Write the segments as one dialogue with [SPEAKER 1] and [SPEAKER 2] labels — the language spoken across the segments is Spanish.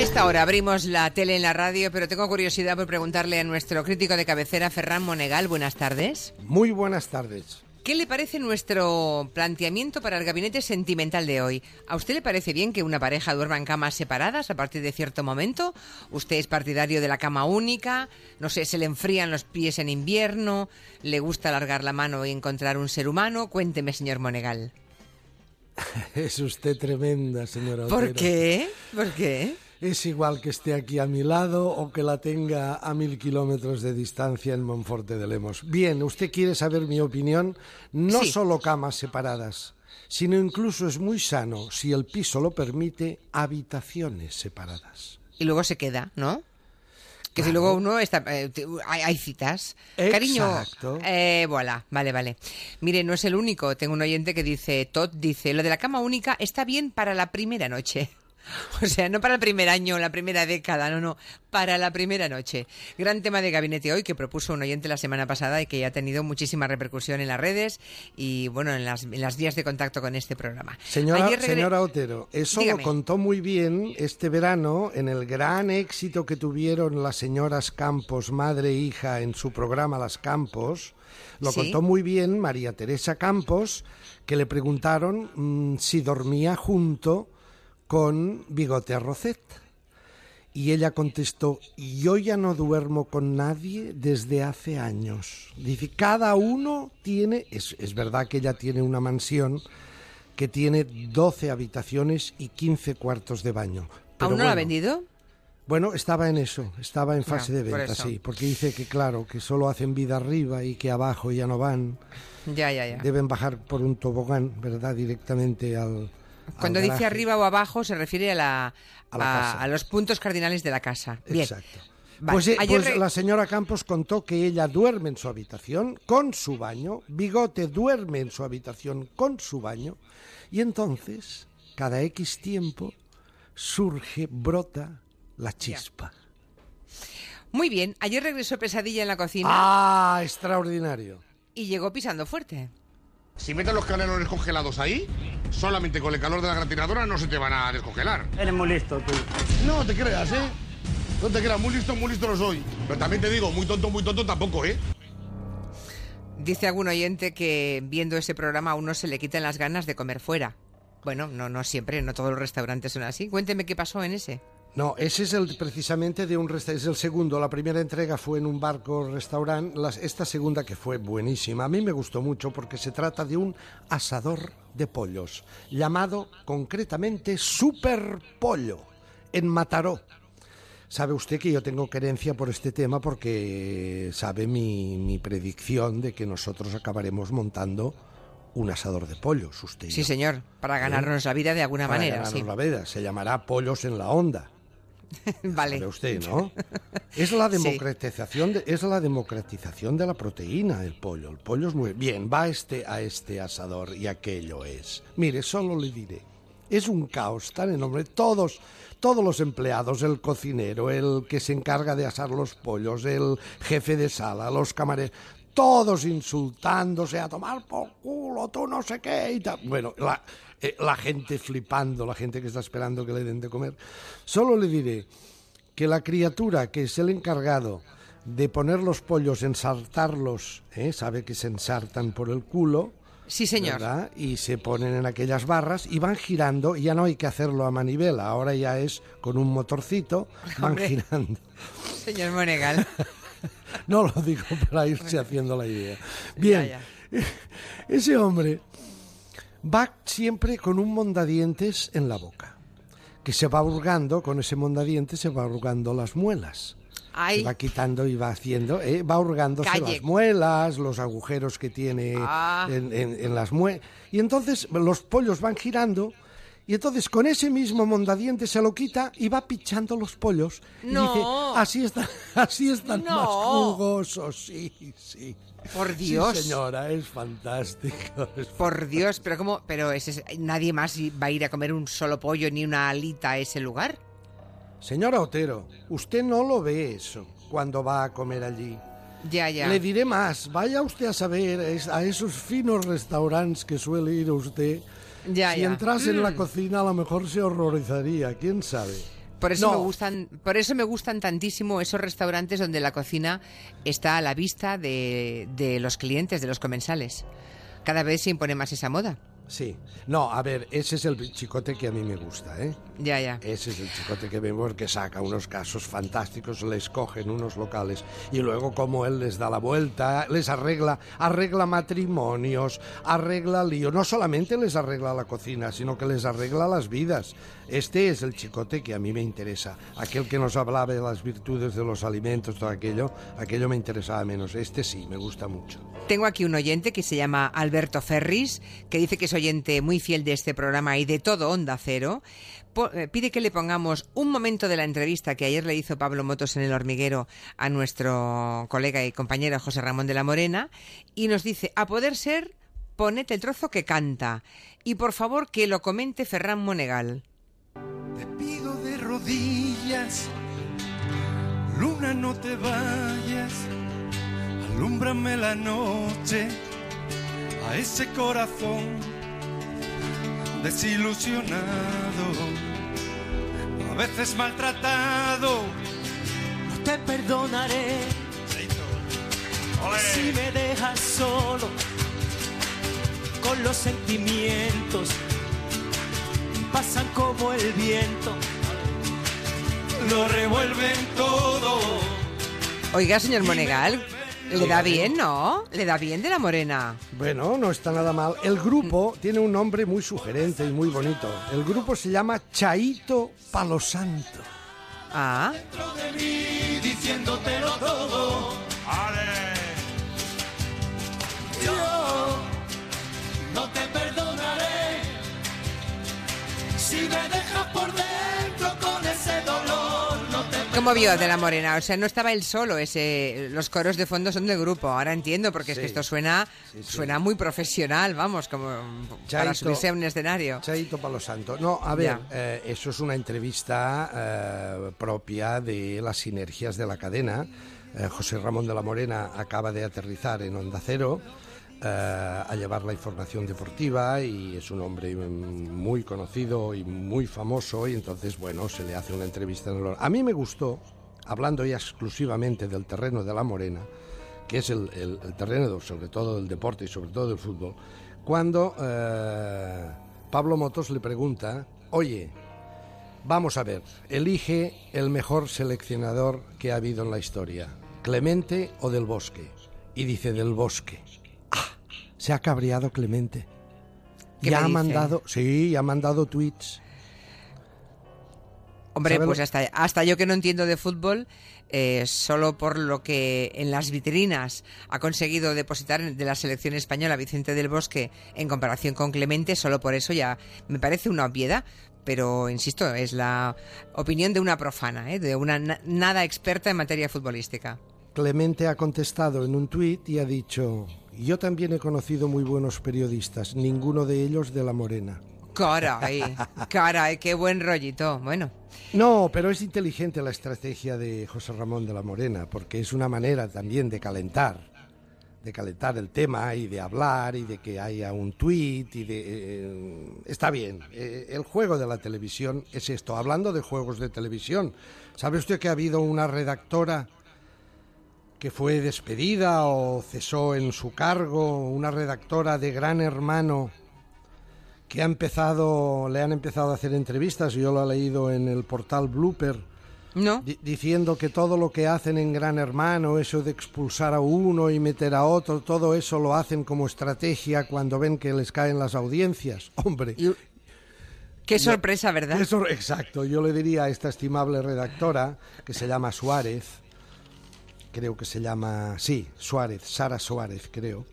[SPEAKER 1] esta hora abrimos la tele en la radio, pero tengo curiosidad por preguntarle a nuestro crítico de cabecera, Ferran Monegal. Buenas tardes.
[SPEAKER 2] Muy buenas tardes.
[SPEAKER 1] ¿Qué le parece nuestro planteamiento para el gabinete sentimental de hoy? ¿A usted le parece bien que una pareja duerma en camas separadas a partir de cierto momento? ¿Usted es partidario de la cama única? No sé, ¿se le enfrían los pies en invierno? ¿Le gusta alargar la mano y encontrar un ser humano? Cuénteme, señor Monegal.
[SPEAKER 2] Es usted tremenda, señora.
[SPEAKER 1] ¿Por
[SPEAKER 2] Otero.
[SPEAKER 1] qué? ¿Por qué?
[SPEAKER 2] Es igual que esté aquí a mi lado o que la tenga a mil kilómetros de distancia en Monforte de Lemos. Bien, usted quiere saber mi opinión. No
[SPEAKER 1] Sí.
[SPEAKER 2] solo camas separadas, sino incluso es muy sano, si el piso lo permite, habitaciones separadas.
[SPEAKER 1] Y luego se queda, ¿no? Que si luego uno está... eh, hay citas.
[SPEAKER 2] Exacto.
[SPEAKER 1] Cariño, eh, voilà, vale, vale. Mire, no es el único. Tengo un oyente que dice, Todd dice, lo de la cama única está bien para la primera noche. O sea, no para el primer año, la primera década, no, no, para la primera noche. Gran tema de gabinete hoy que propuso un oyente la semana pasada y que ya ha tenido muchísima repercusión en las redes y, bueno, en las, en las vías de contacto con este programa.
[SPEAKER 2] Señora,
[SPEAKER 1] Ayer regre-
[SPEAKER 2] señora Otero, eso
[SPEAKER 1] Dígame.
[SPEAKER 2] lo contó muy bien este verano en el gran éxito que tuvieron las señoras Campos, madre e hija, en su programa Las Campos. Lo
[SPEAKER 1] Sí.
[SPEAKER 2] contó muy bien María Teresa Campos, que le preguntaron mm, si dormía junto con Bigote Arrocet. Y ella contestó, yo ya no duermo con nadie desde hace años. Dice, cada uno tiene, es, es verdad que ella tiene una mansión que tiene 12 habitaciones y 15 cuartos de baño. Pero
[SPEAKER 1] ¿Aún no lo ha
[SPEAKER 2] bueno,
[SPEAKER 1] vendido?
[SPEAKER 2] Bueno, estaba en eso, estaba en fase
[SPEAKER 1] Ah,
[SPEAKER 2] de
[SPEAKER 1] por
[SPEAKER 2] venta, sí, porque dice que claro, que solo hacen vida arriba y que abajo ya no van.
[SPEAKER 1] Ya, ya, ya.
[SPEAKER 2] Deben bajar por un tobogán, ¿verdad? Directamente al...
[SPEAKER 1] Cuando dice
[SPEAKER 2] garaje.
[SPEAKER 1] arriba o abajo se refiere a, la,
[SPEAKER 2] A la
[SPEAKER 1] a-
[SPEAKER 2] casa.
[SPEAKER 1] a los puntos cardinales de la casa. Bien.
[SPEAKER 2] Exacto.
[SPEAKER 1] Vale.
[SPEAKER 2] Pues, eh,
[SPEAKER 1] Ayer
[SPEAKER 2] pues la señora Campos contó que ella duerme en su habitación con su baño, Bigote duerme en su habitación con su baño, y entonces, cada X tiempo, surge, brota la chispa.
[SPEAKER 1] Muy bien, ayer regresó Pesadilla en la cocina
[SPEAKER 2] ¡Ah! Extraordinario.
[SPEAKER 1] y llegó pisando fuerte.
[SPEAKER 3] Si metes los canelones congelados ahí, solamente con el calor de la gratinadora no se te van a descongelar.
[SPEAKER 4] Eres muy listo tú.
[SPEAKER 3] No te creas, ¿eh? No te creas, muy listo, muy listo no soy. Pero también te digo, muy tonto, muy tonto tampoco, ¿eh?
[SPEAKER 1] Dice algún oyente que viendo ese programa a uno se le quitan las ganas de comer fuera. Bueno, no, no siempre, no todos los restaurantes son así. Cuénteme qué pasó en ese.
[SPEAKER 2] No, ese es el precisamente de un es el segundo. La primera entrega fue en un barco restaurante. Las- esta segunda que fue buenísima. A mí me gustó mucho porque se trata de un asador de pollos llamado concretamente Super Pollo en Mataró. Sabe usted que yo tengo querencia por este tema porque sabe mi, mi predicción de que nosotros acabaremos montando un asador de pollos, usted. y
[SPEAKER 1] Sí,
[SPEAKER 2] yo.
[SPEAKER 1] señor, para ganarnos la vida de alguna
[SPEAKER 2] Para
[SPEAKER 1] manera,
[SPEAKER 2] ganarnos
[SPEAKER 1] sí.
[SPEAKER 2] la vida. Se llamará Pollos en la Onda.
[SPEAKER 1] vale.
[SPEAKER 2] Sabe usted, ¿no? Es la democratización de, es la democratización de la proteína el pollo. El pollo es muy bien, va este a este asador y aquello es. Mire, solo le diré. Es un caos tan enorme. Todos, todos los empleados, el cocinero, el que se encarga de asar los pollos, el jefe de sala, los camareros, todos insultándose a tomar por culo, tú no sé qué y tal. Bueno, la, eh, la gente flipando, la gente que está esperando que le den de comer. Solo le diré que la criatura que es el encargado de poner los pollos, ensartarlos, ¿eh? sabe que se ensartan por el culo,
[SPEAKER 1] Sí, señor.
[SPEAKER 2] ¿verdad? Y se ponen en aquellas barras y van girando, y ya no hay que hacerlo a manivela, ahora ya es con un motorcito, van
[SPEAKER 1] Hombre.
[SPEAKER 2] girando.
[SPEAKER 1] Señor Monegal.
[SPEAKER 2] No lo digo para irse haciendo la idea. Bien,
[SPEAKER 1] Ya,
[SPEAKER 2] ese hombre va siempre con un mondadientes en la boca, que se va hurgando, con ese mondadientes se va hurgando las muelas.
[SPEAKER 1] Ay,
[SPEAKER 2] Se va quitando y va haciendo, ¿eh? va hurgándose
[SPEAKER 1] Calle.
[SPEAKER 2] las muelas, los agujeros que tiene
[SPEAKER 1] Ah.
[SPEAKER 2] en, en- en las muelas. Y entonces los pollos van girando y entonces con ese mismo mondadientes se lo quita y va pichando los pollos. Y
[SPEAKER 1] No.
[SPEAKER 2] dice, así, está, así están
[SPEAKER 1] No.
[SPEAKER 2] más jugosos, sí, sí.
[SPEAKER 1] por Dios.
[SPEAKER 2] Sí, señora, es fantástico. es
[SPEAKER 1] Por Dios, pero cómo, pero ese, nadie más va a ir a comer un solo pollo ni una alita a ese lugar.
[SPEAKER 2] Señora Otero, usted no lo ve eso cuando va a comer allí.
[SPEAKER 1] Ya, ya.
[SPEAKER 2] Le diré más, vaya usted a saber a esos finos restaurantes que suele ir usted.
[SPEAKER 1] Ya,
[SPEAKER 2] si
[SPEAKER 1] ya.
[SPEAKER 2] entrase en la
[SPEAKER 1] Mm.
[SPEAKER 2] cocina a lo mejor se horrorizaría, quién sabe.
[SPEAKER 1] Por eso,
[SPEAKER 2] No.
[SPEAKER 1] me gustan, por eso me gustan tantísimo esos restaurantes donde la cocina está a la vista de, de los clientes, de los comensales. Cada vez se impone más esa moda.
[SPEAKER 2] Sí. No, a ver, ese es el chicote que a mí me gusta, ¿eh?
[SPEAKER 1] Ya, ya.
[SPEAKER 2] Ese es el chicote que vemos que saca unos casos fantásticos, les cogen unos locales y luego como él les da la vuelta, les arregla, arregla matrimonios, arregla lío. No solamente les arregla la cocina, sino que les arregla las vidas. Este es el chicote que a mí me interesa. Aquel que nos hablaba de las virtudes de los alimentos, todo aquello, aquello me interesaba menos. Este sí, me gusta mucho.
[SPEAKER 1] Tengo aquí un oyente que se llama Alberto Ferris, que dice que es oyente muy fiel de este programa y de todo Onda Cero. Eh, pide que le pongamos un momento de la entrevista que ayer le hizo Pablo Motos en el hormiguero a nuestro colega y compañero José Ramón de la Morena y nos dice, a poder ser, ponete el trozo que canta y por favor que lo comente Ferran Monegal.
[SPEAKER 4] Te pido de rodillas, luna no te vayas, alúmbrame la noche a ese corazón desilusionado, a veces maltratado.
[SPEAKER 5] No te perdonaré si me dejas solo con los sentimientos. Pasan como el viento,
[SPEAKER 4] Lo revuelven todo.
[SPEAKER 1] Oiga, señor Monegal, le da bien, ¿no? Le da bien de la Morena.
[SPEAKER 2] Bueno, no está nada mal. El grupo tiene un nombre muy sugerente y muy bonito. El grupo se llama Chaito Palo Santo.
[SPEAKER 1] Ah,
[SPEAKER 4] Dentro de mí diciéndotelo todo.
[SPEAKER 1] ¿Cómo vio de la Morena? O sea, no estaba él solo, ese, los coros de fondo son del grupo. Ahora entiendo, porque es
[SPEAKER 2] Sí.
[SPEAKER 1] que esto suena,
[SPEAKER 2] Sí, sí.
[SPEAKER 1] suena muy profesional, vamos, como para
[SPEAKER 2] Chaito.
[SPEAKER 1] subirse a un escenario.
[SPEAKER 2] Chaito Palo Santo. No, a ver, eh, eso es una entrevista eh, propia de las sinergias de la cadena. Eh, José Ramón de la Morena acaba de aterrizar en Onda Cero a llevar la información deportiva y es un hombre mm, muy conocido y muy famoso y entonces, bueno, se le hace una entrevista. A mí me gustó, hablando ya exclusivamente del terreno de la Morena, que es el terreno sobre todo del deporte y sobre todo del fútbol, cuando eh, Pablo Motos le pregunta, oye, vamos a ver, elige el mejor seleccionador que ha habido en la historia, Clemente o del Bosque. Y dice del Bosque. Se ha cabreado Clemente.
[SPEAKER 1] ¿Qué
[SPEAKER 2] Ya ha mandado, sí, ya ha mandado tweets.
[SPEAKER 1] Hombre,
[SPEAKER 2] ¿Sabe
[SPEAKER 1] pues hasta, hasta yo que no entiendo de fútbol, eh, solo por lo que en las vitrinas ha conseguido depositar de la selección española Vicente del Bosque en comparación con Clemente, solo por eso ya me parece una obviedad. Pero, insisto, es la opinión de una profana, ¿eh? de una na- nada experta en materia futbolística.
[SPEAKER 2] Clemente ha contestado en un tuit y ha dicho, yo también he conocido muy buenos periodistas, ninguno de ellos de la Morena.
[SPEAKER 1] Caray, caray, qué buen rollito. Bueno,
[SPEAKER 2] No, pero es inteligente la estrategia de José Ramón de la Morena, porque es una manera también de calentar, de calentar el tema y de hablar y de que haya un tuit y de... eh, está bien, eh, el juego de la televisión es esto. Hablando de juegos de televisión, ¿sabe usted que ha habido una redactora que fue despedida o cesó en su cargo, una redactora de Gran Hermano que ha empezado, le han empezado a hacer entrevistas, yo lo he leído en el portal Blooper,
[SPEAKER 1] ¿no?
[SPEAKER 2] di- diciendo que todo lo que hacen en Gran Hermano, eso de expulsar a uno y meter a otro, todo eso lo hacen como estrategia cuando ven que les caen las audiencias. Hombre,
[SPEAKER 1] Y- Qué sorpresa, ¿verdad?
[SPEAKER 2] eso, exacto, yo le diría a esta estimable redactora, que se llama Suárez, creo que se llama, sí, Suárez, Sara Suárez, creo,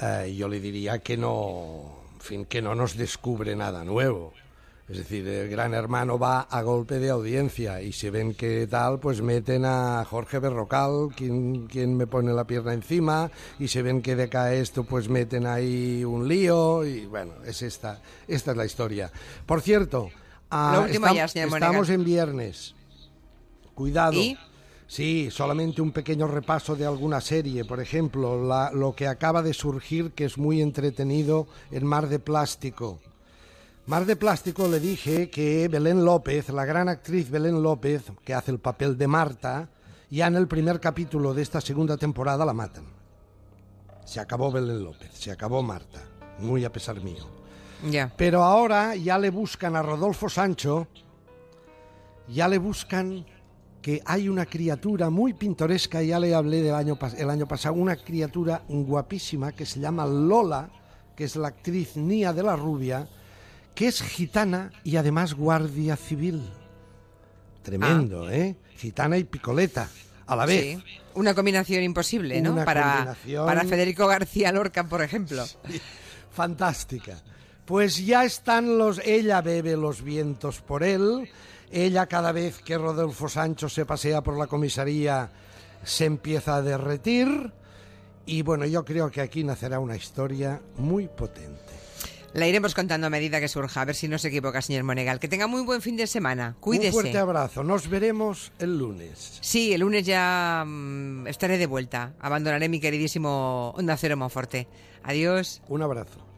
[SPEAKER 2] eh, yo le diría que no, en fin, que no nos descubre nada nuevo. Es decir, el gran hermano va a golpe de audiencia y si ven que tal, pues meten a Jorge Berrocal, quien, quien me pone la pierna encima, y si ven que decae esto, pues meten ahí un lío y bueno, es esta, esta es la historia. Por cierto, ah,
[SPEAKER 1] ya, Monegal.
[SPEAKER 2] estamos en viernes. Cuidado.
[SPEAKER 1] ¿Y?
[SPEAKER 2] Sí, solamente un pequeño repaso de alguna serie. Por ejemplo, la- lo que acaba de surgir, que es muy entretenido, El Mar de Plástico. Mar de Plástico le dije que Belén López, la gran actriz Belén López, que hace el papel de Marta, ya en el primer capítulo de esta segunda temporada la matan. Se acabó Belén López, se acabó Marta, muy a pesar mío.
[SPEAKER 1] Ya.
[SPEAKER 2] Pero ahora ya le buscan a Rodolfo Sancho, ya le buscan que hay una criatura muy pintoresca, ya le hablé del año, el año pasado, una criatura guapísima que se llama Lola, que es la actriz Nia de la Rubia, que es gitana y además guardia civil. Tremendo, ¿eh? Gitana y picoleta, a la vez.
[SPEAKER 1] Sí. Una combinación imposible, ¿no?
[SPEAKER 2] Una
[SPEAKER 1] para,
[SPEAKER 2] combinación-
[SPEAKER 1] para Federico García Lorca, por ejemplo.
[SPEAKER 2] Fantástica. Pues ya están los. Ella bebe los vientos por él. Ella, cada vez que Rodolfo Sancho se pasea por la comisaría, se empieza a derretir. Y bueno, yo creo que aquí nacerá una historia muy potente.
[SPEAKER 1] La iremos contando a medida que surja, a ver si no se equivoca, señor Monegal. Que tenga muy buen fin de semana. Cuídese.
[SPEAKER 2] Un fuerte abrazo. Nos veremos el lunes.
[SPEAKER 1] Sí, el lunes ya mm, estaré de vuelta. Abandonaré mi queridísimo Onda Cero Monforte. Adiós.
[SPEAKER 2] Un abrazo.